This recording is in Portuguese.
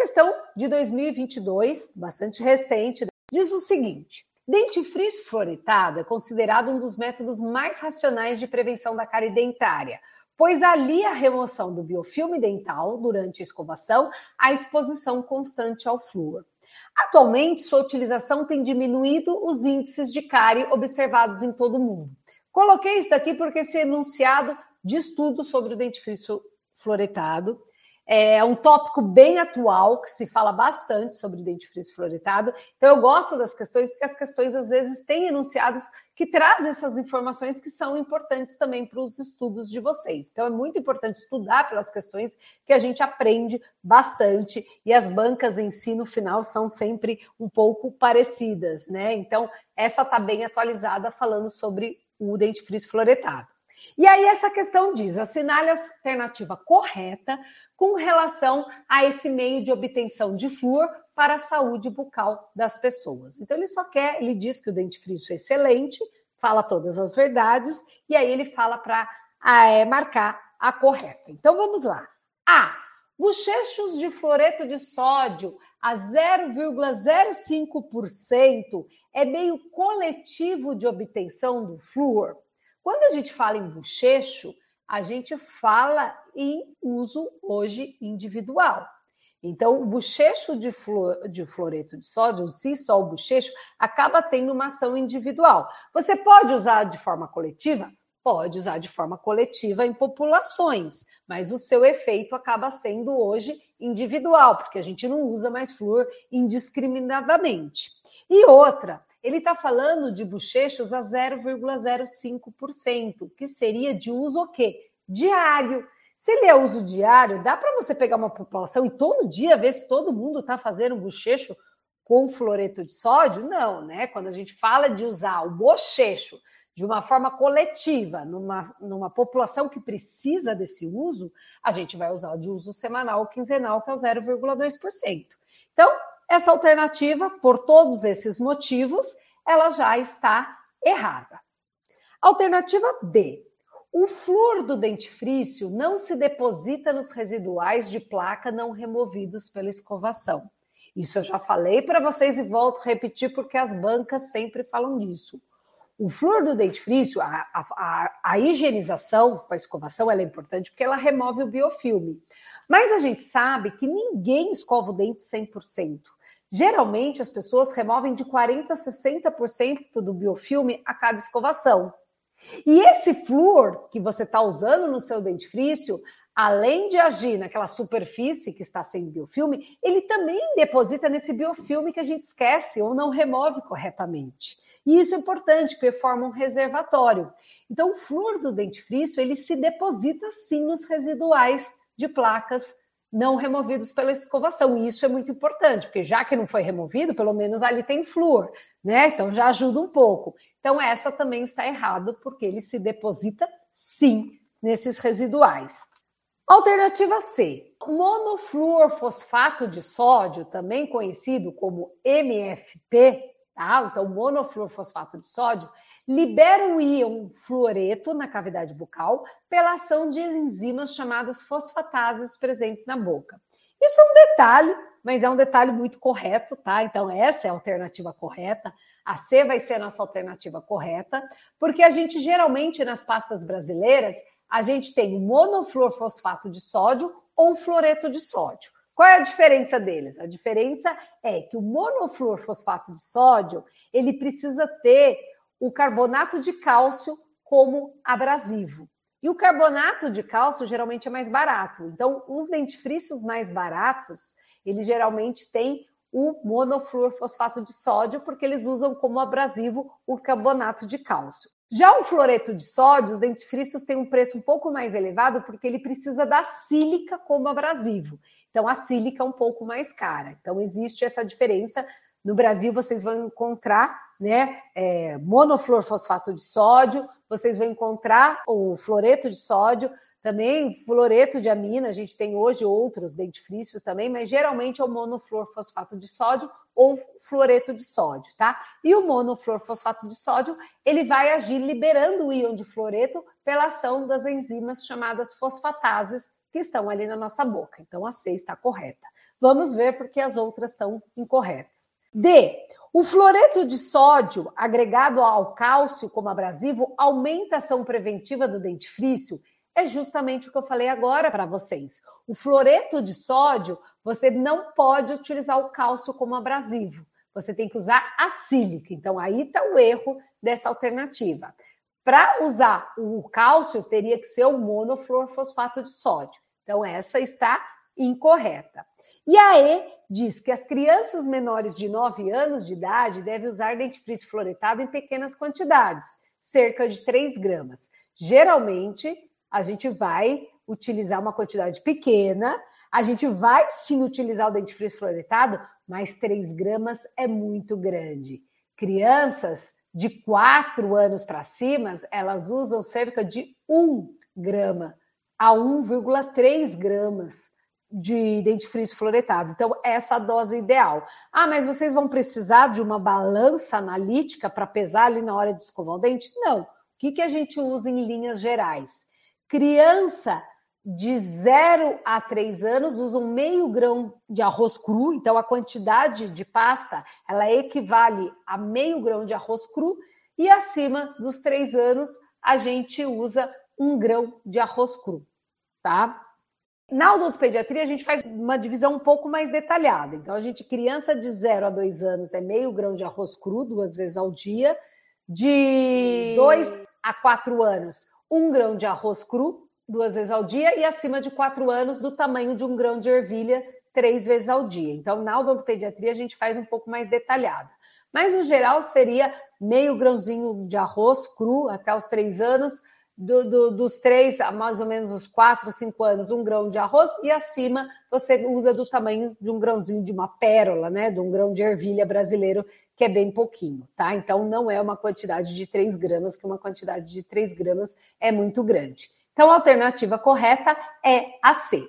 questão de 2022, bastante recente, diz o seguinte: dentifrício fluoretado é considerado um dos métodos mais racionais de prevenção da cárie dentária, pois alia a remoção do biofilme dental durante a escovação à exposição constante ao flúor. Atualmente, sua utilização tem diminuído os índices de cárie observados em todo o mundo. Coloquei isso aqui porque esse enunciado de estudo sobre o dentifrício fluoretado é um tópico bem atual, que se fala bastante sobre dentifrício fluoretado. Então, eu gosto das questões, porque as questões, às vezes, têm enunciados que trazem essas informações que são importantes também para os estudos de vocês. Então, é muito importante estudar pelas questões que a gente aprende bastante, e as bancas em si, no final, são sempre um pouco parecidas, né? Então, essa está bem atualizada, falando sobre o dentifrício fluoretado. E aí essa questão diz: assinale a alternativa correta com relação a esse meio de obtenção de flúor para a saúde bucal das pessoas. Então ele só quer, ele diz que o dentifrício é excelente, fala todas as verdades e aí ele fala para é, marcar a correta. Então vamos lá. A. Bochechos de fluoreto de sódio a 0,05% é meio coletivo de obtenção do flúor. Quando a gente fala em bochecho, a gente fala em uso hoje individual. Então, o bochecho de, fluor, de fluoreto de sódio, se só o bochecho, acaba tendo uma ação individual. Você pode usar de forma coletiva? Pode usar de forma coletiva em populações, mas o seu efeito acaba sendo hoje individual, porque a gente não usa mais flúor indiscriminadamente. E outra, ele está falando de bochechos a 0,05%, que seria de uso o quê? Diário. Se ele é uso diário, dá para você pegar uma população e todo dia ver se todo mundo está fazendo um bochecho com fluoreto de sódio? Não, né? Quando a gente fala de usar o bochecho de uma forma coletiva, numa, numa população que precisa desse uso, a gente vai usar de uso semanal ou quinzenal, que é o 0,2%. Então, essa alternativa, por todos esses motivos, ela já está errada. Alternativa B. O flúor do dentifrício não se deposita nos residuais de placa não removidos pela escovação. Isso eu já falei para vocês e volto a repetir porque as bancas sempre falam disso. O flúor do dentifrício, a, a, a higienização com a escovação, ela é importante porque ela remove o biofilme. Mas a gente sabe que ninguém escova o dente 100%. Geralmente, as pessoas removem de 40% a 60% do biofilme a cada escovação. E esse flúor que você está usando no seu dentifrício, além de agir naquela superfície que está sem biofilme, ele também deposita nesse biofilme que a gente esquece ou não remove corretamente. E isso é importante, porque forma um reservatório. Então, o flúor do dentifrício, ele se deposita sim nos residuais de placas não removidos pela escovação. E isso é muito importante, porque já que não foi removido, pelo menos ali tem flúor, né? Então já ajuda um pouco. Então essa também está errado, porque ele se deposita sim nesses residuais. Alternativa C. Monofluorfosfato de sódio, também conhecido como MFP, tá? Então monofluorfosfato de sódio libera o íon fluoreto na cavidade bucal pela ação de enzimas chamadas fosfatases presentes na boca. Isso é um detalhe, mas é um detalhe muito correto, tá? Então, essa é a alternativa correta. A C vai ser a nossa alternativa correta, porque a gente geralmente nas pastas brasileiras a gente tem o monofluorfosfato de sódio ou fluoreto de sódio. Qual é a diferença deles? A diferença é que o monofluorfosfato de sódio ele precisa ter o carbonato de cálcio como abrasivo. E o carbonato de cálcio geralmente é mais barato. Então, os dentifrícios mais baratos, eles geralmente têm o monofluorfosfato de sódio, porque eles usam como abrasivo o carbonato de cálcio. Já o fluoreto de sódio, os dentifrícios têm um preço um pouco mais elevado, porque ele precisa da sílica como abrasivo. Então, a sílica é um pouco mais cara. Então, existe essa diferença. No Brasil, vocês vão encontrar né? É, monofluorfosfato de sódio, vocês vão encontrar o fluoreto de sódio, também fluoreto de amina, a gente tem hoje outros dentifrícios também, mas geralmente é o monofluorfosfato de sódio ou fluoreto de sódio, tá? E o monofluorfosfato de sódio, ele vai agir liberando o íon de fluoreto pela ação das enzimas chamadas fosfatases que estão ali na nossa boca. Então a C está correta. Vamos ver porque as outras estão incorretas. D. O fluoreto de sódio agregado ao cálcio como abrasivo aumenta a ação preventiva do dentifrício? É justamente o que eu falei agora para vocês. O fluoreto de sódio, você não pode utilizar o cálcio como abrasivo. Você tem que usar a sílica. Então, aí está o erro dessa alternativa. Para usar o cálcio, teria que ser o monofluorfosfato de sódio. Então, essa está incorreta. E a E diz que as crianças menores de 9 anos de idade devem usar dentifrício fluoretado em pequenas quantidades, cerca de 3 gramas. Geralmente, a gente vai utilizar uma quantidade pequena, a gente vai sim utilizar o dentifrício fluoretado, mas 3 gramas é muito grande. Crianças de 4 anos para cima, elas usam cerca de 1 grama a 1,3 gramas de dentifrício fluoretado. Então, essa é a dose ideal. Ah, mas vocês vão precisar de uma balança analítica para pesar ali na hora de escovar o dente? Não. O que, que a gente usa em linhas gerais? Criança de 0 a 3 anos usa um meio grão de arroz cru, então a quantidade de pasta ela equivale a meio grão de arroz cru, e acima dos 3 anos a gente usa um grão de arroz cru, tá? Na odontopediatria, a gente faz uma divisão um pouco mais detalhada. Então, a gente, criança de 0 a 2 anos, é meio grão de arroz cru, duas vezes ao dia. De 2 a 4 anos, um grão de arroz cru, duas vezes ao dia. E acima de 4 anos, do tamanho de um grão de ervilha, três vezes ao dia. Então, na odontopediatria, a gente faz um pouco mais detalhada. Mas, no geral, seria meio grãozinho de arroz cru até os 3 anos, do, do, dos três a mais ou menos os quatro, cinco anos, um grão de arroz, e acima você usa do tamanho de um grãozinho de uma pérola, né? De um grão de ervilha brasileiro, que é bem pouquinho, tá? Então não é uma quantidade de 3 gramas, que uma quantidade de 3 gramas é muito grande. Então a alternativa correta é a C.